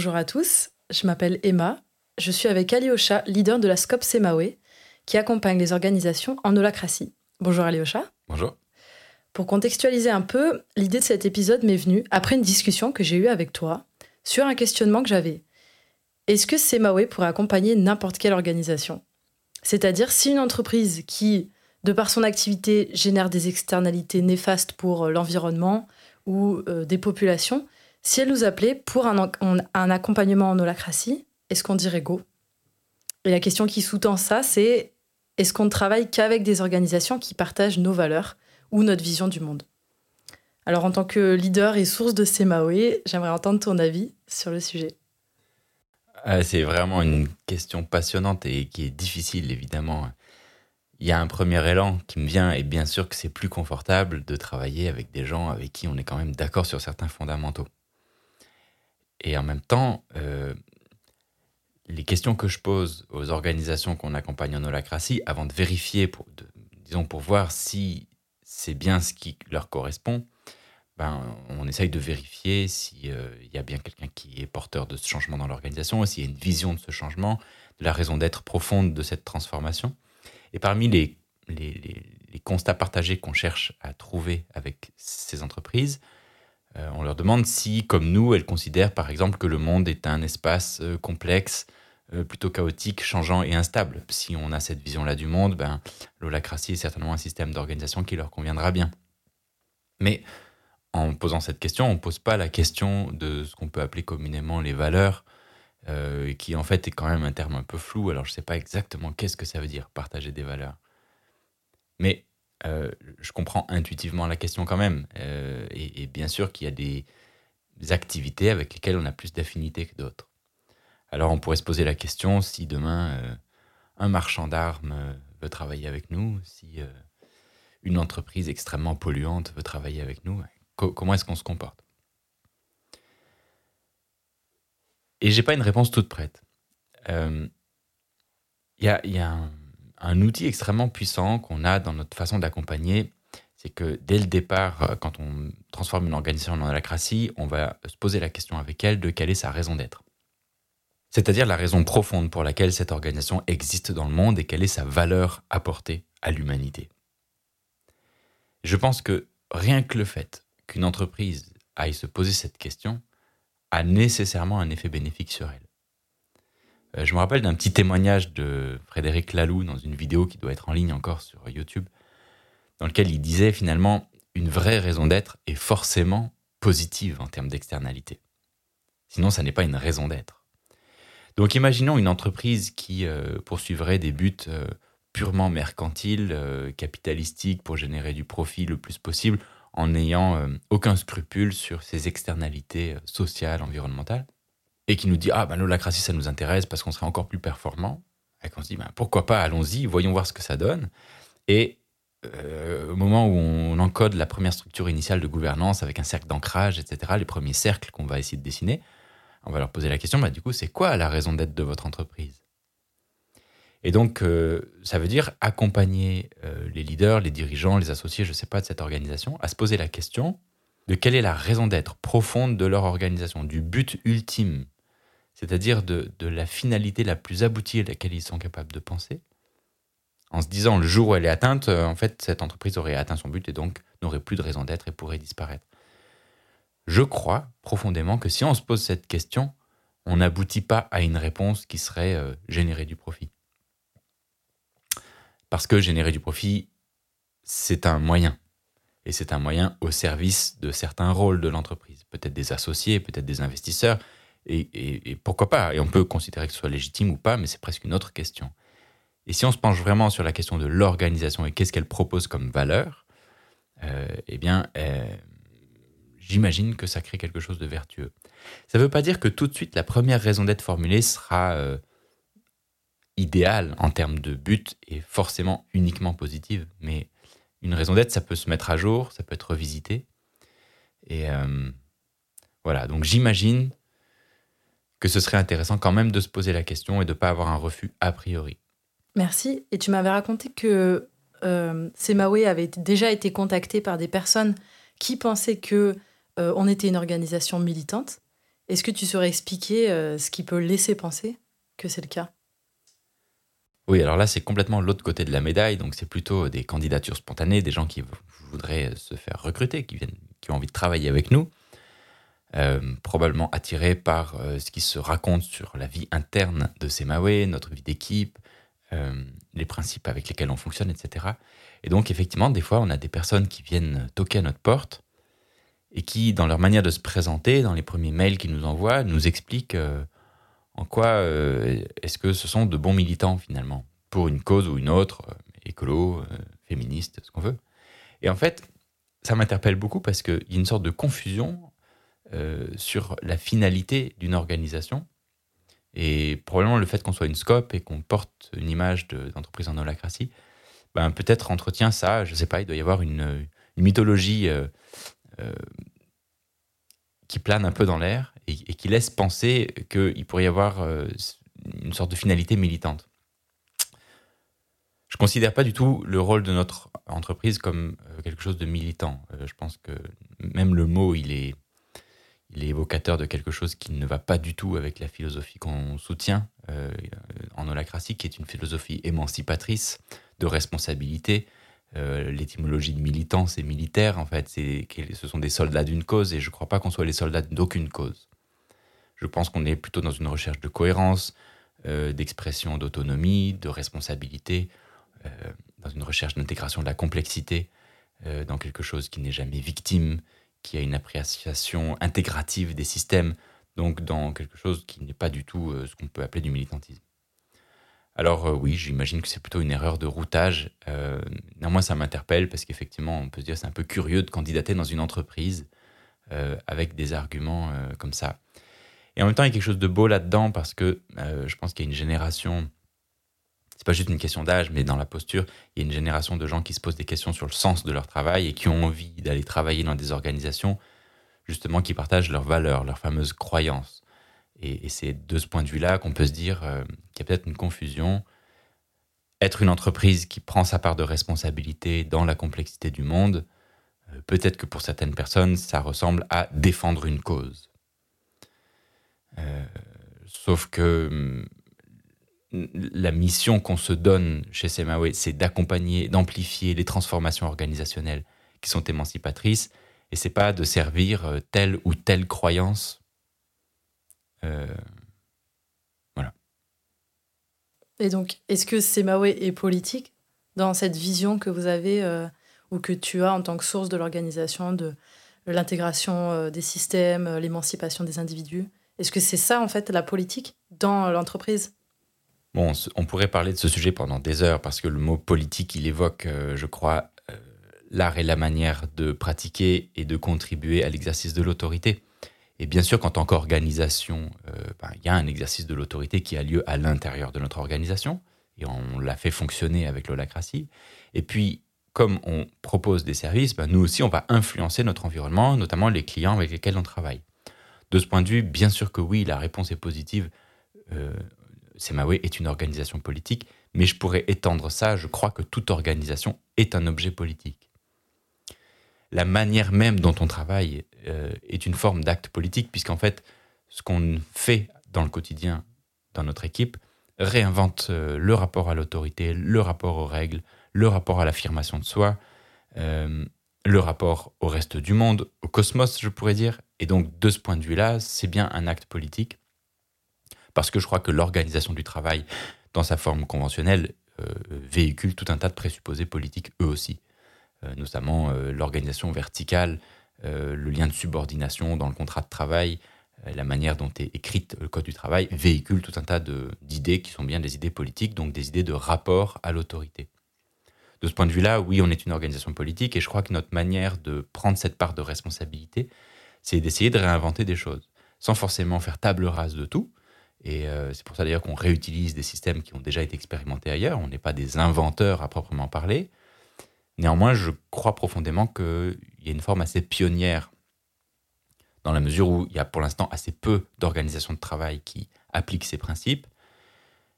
Bonjour à tous, je m'appelle Emma, je suis avec Alyosha, leader de la SCOP Semawe, qui accompagne les organisations en holacratie. Bonjour Alyosha. Bonjour. Pour contextualiser un peu, l'idée de cet épisode m'est venue après une discussion que j'ai eue avec toi sur un questionnement que j'avais. Est-ce que Semawe pourrait accompagner n'importe quelle organisation? C'est-à-dire si une entreprise qui, de par son activité, génère des externalités néfastes pour euh, l'environnement ou euh, des populations, si elle nous appelait pour un, accompagnement en holacratie, est-ce qu'on dirait go? Et la question qui sous-tend ça, c'est est-ce qu'on ne travaille qu'avec des organisations qui partagent nos valeurs ou notre vision du monde? Alors en tant que leader et source de Semawe, j'aimerais entendre ton avis sur le sujet. Ah, c'est vraiment une question passionnante et qui est difficile, évidemment. Il y a un premier élan qui me vient, et bien sûr que c'est plus confortable de travailler avec des gens avec qui on est quand même d'accord sur certains fondamentaux. Et en même temps, euh, les questions que je pose aux organisations qu'on accompagne en holacratie, avant de vérifier, disons pour voir si c'est bien ce qui leur correspond, ben, on essaye de vérifier s'il euh, y a bien quelqu'un qui est porteur de ce changement dans l'organisation, s'il y a une vision de ce changement, de la raison d'être profonde de cette transformation. Et parmi les, constats partagés qu'on cherche à trouver avec ces entreprises, on leur demande si, comme nous, elles considèrent par exemple que le monde est un espace euh, complexe, euh, plutôt chaotique, changeant et instable. Si on a cette vision-là du monde, ben, l'holacratie est certainement un système d'organisation qui leur conviendra bien. Mais en posant cette question, on ne pose pas la question de ce qu'on peut appeler communément les valeurs, euh, qui en fait est quand même un terme un peu flou. Alors je ne sais pas exactement qu'est-ce que ça veut dire, partager des valeurs. Mais euh, je comprends intuitivement la question quand même. et, bien sûr qu'il y a des activités avec lesquelles on a plus d'affinité que d'autres. Alors on pourrait se poser la question si demain euh, un marchand d'armes euh, veut travailler avec nous, si euh, une entreprise extrêmement polluante veut travailler avec nous, comment est-ce qu'on se comporte? Et j'ai pas une réponse toute prête. Il y a, un, un, outil extrêmement puissant qu'on a dans notre façon d'accompagner, c'est que dès le départ, quand on transforme une organisation en holacratie, on va se poser la question avec elle de quelle est sa raison d'être c'est-à-dire la raison profonde pour laquelle cette organisation existe dans le monde et quelle est sa valeur apportée à l'humanité. Je pense que rien que le fait qu'une entreprise aille se poser cette question a nécessairement un effet bénéfique sur elle. Euh, je me rappelle d'un petit témoignage de Frédéric Laloux dans une vidéo qui doit être en ligne encore sur YouTube, dans lequel il disait finalement une vraie raison d'être est forcément positive en termes d'externalité. Sinon, ça n'est pas une raison d'être. Donc imaginons une entreprise qui euh, poursuivrait des buts euh, purement mercantiles, capitalistiques pour générer du profit le plus possible en n'ayant aucun scrupule sur ses externalités sociales, environnementales, et qui nous dit Ah, ben l'holacratie, ça nous intéresse parce qu'on serait encore plus performant. Et qu'on se dit ben, Pourquoi pas, allons-y, voyons voir ce que ça donne. Et au moment où on encode la première structure initiale de gouvernance avec un cercle d'ancrage, etc., les premiers cercles qu'on va essayer de dessiner, on va leur poser la question, bah, du coup, c'est quoi la raison d'être de votre entreprise? Et donc, euh, ça veut dire accompagner euh, les leaders, les dirigeants, les associés, je ne sais pas, de cette organisation, à se poser la question de quelle est la raison d'être profonde de leur organisation, du but ultime, c'est-à-dire de, la finalité la plus aboutie à laquelle ils sont capables de penser, en se disant le jour où elle est atteinte, euh, en fait, cette entreprise aurait atteint son but et donc n'aurait plus de raison d'être et pourrait disparaître je crois profondément que si on se pose cette question, on n'aboutit pas à une réponse qui serait euh, générer du profit. Parce que générer du profit, c'est un moyen. Et c'est un moyen au service de certains rôles de l'entreprise. Peut-être des associés, peut-être des investisseurs. Et, pourquoi pas? Et on peut considérer que ce soit légitime ou pas, mais c'est presque une autre question. Et si on se penche vraiment sur la question de l'organisation et qu'est-ce qu'elle propose comme valeur, euh, eh bien, euh, j'imagine que ça crée quelque chose de vertueux. Ça ne veut pas dire que tout de suite la première raison d'être formulée sera euh, idéale en termes de but et forcément uniquement positive, mais une raison d'être, ça peut se mettre à jour, ça peut être revisité. Et euh, voilà, donc j'imagine que ce serait intéressant quand même de se poser la question et de ne pas avoir un refus a priori. Merci. Et tu m'avais raconté que euh, Semawe avait déjà été contacté par des personnes qui pensaient que euh, on était une organisation militante. Est-ce que tu saurais expliquer ce qui peut laisser penser que c'est le cas? Oui, alors là, c'est complètement l'autre côté de la médaille. Donc, c'est plutôt des candidatures spontanées, des gens qui voudraient se faire recruter, qui, viennent, qui ont envie de travailler avec nous. Euh, probablement attirés par euh, ce qui se raconte sur la vie interne de Semawe, notre vie d'équipe, euh, les principes avec lesquels on fonctionne, etc. Et donc, effectivement, des fois, on a des personnes qui viennent toquer à notre porte et qui, dans leur manière de se présenter, dans les premiers mails qu'ils nous envoient, nous expliquent en quoi est-ce que ce sont de bons militants, finalement, pour une cause ou une autre, écolo, féministe, ce qu'on veut. Et en fait, ça m'interpelle beaucoup parce qu'il y a une sorte de confusion euh, sur la finalité d'une organisation. Et probablement le fait qu'on soit une scope et qu'on porte une image d'entreprise en holacratie, ben, peut-être entretient ça, je ne sais pas, il doit y avoir une, mythologie euh, euh, qui plane un peu dans l'air et, qui laisse penser qu'il pourrait y avoir une sorte de finalité militante. Je ne considère pas du tout le rôle de notre entreprise comme quelque chose de militant. je pense que même le mot, il est, il est évocateur de quelque chose qui ne va pas du tout avec la philosophie qu'on soutient euh, en holacratie, qui est une philosophie émancipatrice de responsabilité. Euh, l'étymologie de militant, c'est militaire, en fait. Ce sont des soldats d'une cause, et je ne crois pas qu'on soit les soldats d'aucune cause. Je pense qu'on est plutôt dans une recherche de cohérence, euh, d'expression d'autonomie, de responsabilité, dans une recherche d'intégration de la complexité, dans quelque chose qui n'est jamais victime, qui a une appréciation intégrative des systèmes, donc dans quelque chose qui n'est pas du tout euh, ce qu'on peut appeler du militantisme. Alors euh, oui, j'imagine que c'est plutôt une erreur de routage. Euh, néanmoins, ça m'interpelle parce qu'effectivement, on peut se dire c'est un peu curieux de candidater dans une entreprise avec des arguments comme ça. Et en même temps, il y a quelque chose de beau là-dedans parce que je pense qu'il y a une génération c'est pas juste une question d'âge, mais dans la posture, il y a une génération de gens qui se posent des questions sur le sens de leur travail et qui ont envie d'aller travailler dans des organisations justement qui partagent leurs valeurs, leurs fameuses croyances. Et, c'est de ce point de vue-là qu'on peut se dire euh, qu'il y a peut-être une confusion. Être une entreprise qui prend sa part de responsabilité dans la complexité du monde, euh, peut-être que pour certaines personnes, ça ressemble à défendre une cause. Euh, sauf que hum, la mission qu'on se donne chez Semawe, c'est d'accompagner, d'amplifier les transformations organisationnelles qui sont émancipatrices, et c'est pas de servir euh, telle ou telle croyance. Euh, voilà. Et donc, est-ce que Semawe est politique dans cette vision que vous avez euh, ou que tu as en tant que source de l'organisation, de l'intégration des systèmes, l'émancipation des individus? Est-ce que c'est ça, en fait, la politique dans l'entreprise? Bon, on pourrait parler de ce sujet pendant des heures parce que le mot politique, il évoque, euh, je crois, euh, l'art et la manière de pratiquer et de contribuer à l'exercice de l'autorité. Et bien sûr qu'en tant qu'organisation, euh, ben, il y a un exercice de l'autorité qui a lieu à l'intérieur de notre organisation, et on l'a fait fonctionner avec l'holacratie. Et puis, comme on propose des services, ben, nous aussi, on va influencer notre environnement, notamment les clients avec lesquels on travaille. De ce point de vue, bien sûr que oui, la réponse est positive. Semawe est une organisation politique, mais je pourrais étendre ça, je crois que toute organisation est un objet politique. La manière même dont on travaille euh, est une forme d'acte politique, puisqu'en fait, ce qu'on fait dans le quotidien, dans notre équipe, réinvente euh, le rapport à l'autorité, le rapport aux règles, le rapport à l'affirmation de soi, euh, le rapport au reste du monde, au cosmos, je pourrais dire. Et donc, de ce point de vue-là, c'est bien un acte politique parce que je crois que l'organisation du travail, dans sa forme conventionnelle, euh, véhicule tout un tas de présupposés politiques eux aussi, euh, notamment euh, l'organisation verticale, le lien de subordination dans le contrat de travail, la manière dont est écrite le code du travail, véhicule tout un tas d'idées qui sont bien des idées politiques, donc des idées de rapport à l'autorité. De ce point de vue-là, oui, on est une organisation politique et je crois que notre manière de prendre cette part de responsabilité, c'est d'essayer de réinventer des choses, sans forcément faire table rase de tout, et euh, c'est pour ça d'ailleurs qu'on réutilise des systèmes qui ont déjà été expérimentés ailleurs. On n'est pas des inventeurs à proprement parler. Néanmoins, je crois profondément qu'il y a une forme assez pionnière dans la mesure où il y a pour l'instant assez peu d'organisations de travail qui appliquent ces principes.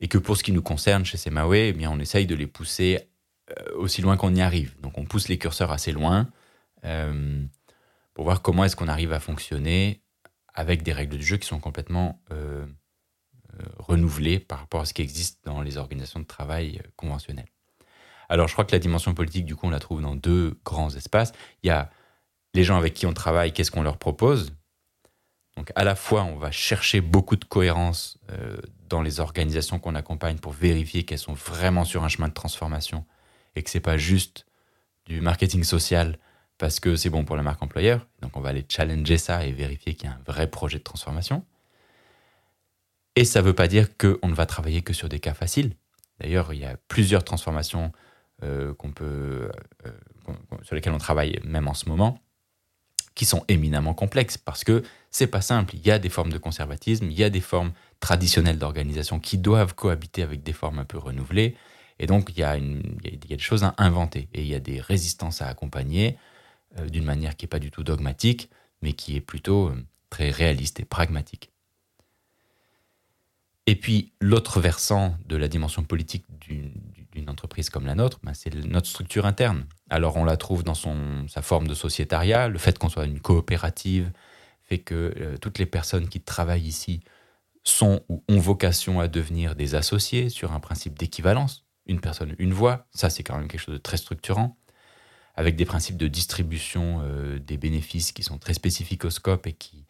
Et que pour ce qui nous concerne chez Semawe, eh bien, on essaye de les pousser euh, aussi loin qu'on y arrive. Donc on pousse les curseurs assez loin euh, pour voir comment est-ce qu'on arrive à fonctionner avec des règles du jeu qui sont complètement renouvelées par rapport à ce qui existe dans les organisations de travail conventionnelles. Alors je crois que la dimension politique, du coup, on la trouve dans deux grands espaces. Il y a les gens avec qui on travaille, qu'est-ce qu'on leur propose? Donc à la fois, on va chercher beaucoup de cohérence dans les organisations qu'on accompagne pour vérifier qu'elles sont vraiment sur un chemin de transformation et que c'est pas juste du marketing social parce que c'est bon pour la marque employeur. Donc on va aller challenger ça et vérifier qu'il y a un vrai projet de transformation. Et ça ne veut pas dire qu'on ne va travailler que sur des cas faciles. D'ailleurs, il y a plusieurs transformations euh, euh, sur lesquelles on travaille même en ce moment, qui sont éminemment complexes parce que c'est pas simple. Il y a des formes de conservatisme, il y a des formes traditionnelles d'organisation qui doivent cohabiter avec des formes un peu renouvelées. Et donc, il y, a des choses à inventer et il y a des résistances à accompagner euh, d'une manière qui n'est pas du tout dogmatique, mais qui est plutôt très réaliste et pragmatique. Et puis, l'autre versant de la dimension politique d'une entreprise comme la nôtre, ben, c'est notre structure interne. Alors, on la trouve dans son, sa forme de sociétariat, le fait qu'on soit une coopérative fait que euh, toutes les personnes qui travaillent ici sont ou ont vocation à devenir des associés sur un principe d'équivalence. Une personne, une voix, ça c'est quand même quelque chose de très structurant, avec des principes de distribution euh, des bénéfices qui sont très spécifiques au scope et qui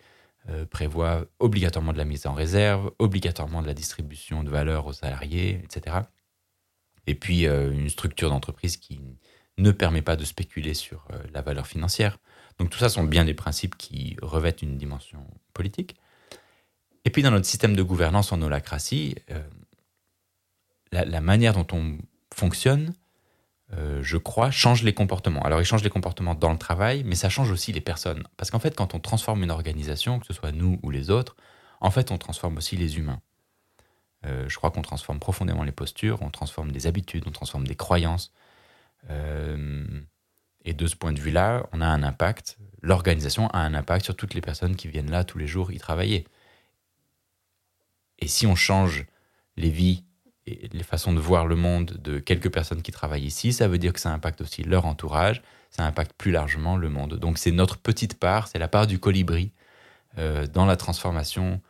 euh, prévoient obligatoirement de la mise en réserve, obligatoirement de la distribution de valeur aux salariés, etc. Et puis une structure d'entreprise qui ne permet pas de spéculer sur la valeur financière. Donc tout ça sont bien des principes qui revêtent une dimension politique. Et puis dans notre système de gouvernance en holacratie, euh, la, manière dont on fonctionne, euh, je crois, change les comportements. Alors il change les comportements dans le travail, mais ça change aussi les personnes. Parce qu'en fait, quand on transforme une organisation, que ce soit nous ou les autres, en fait, on transforme aussi les humains. Euh, je crois qu'on transforme profondément les postures, on transforme des habitudes, on transforme des croyances. et de ce point de vue-là, on a un impact, l'organisation a un impact sur toutes les personnes qui viennent là tous les jours y travailler. Et si on change les vies et les façons de voir le monde de quelques personnes qui travaillent ici, ça veut dire que ça impacte aussi leur entourage, ça impacte plus largement le monde. Donc c'est notre petite part, c'est la part du colibri euh, dans la transformation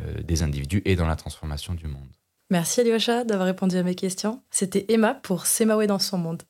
euh, des individus et dans la transformation du monde. Merci Alyosha d'avoir répondu à mes questions. C'était Emma pour Semawe dans son monde.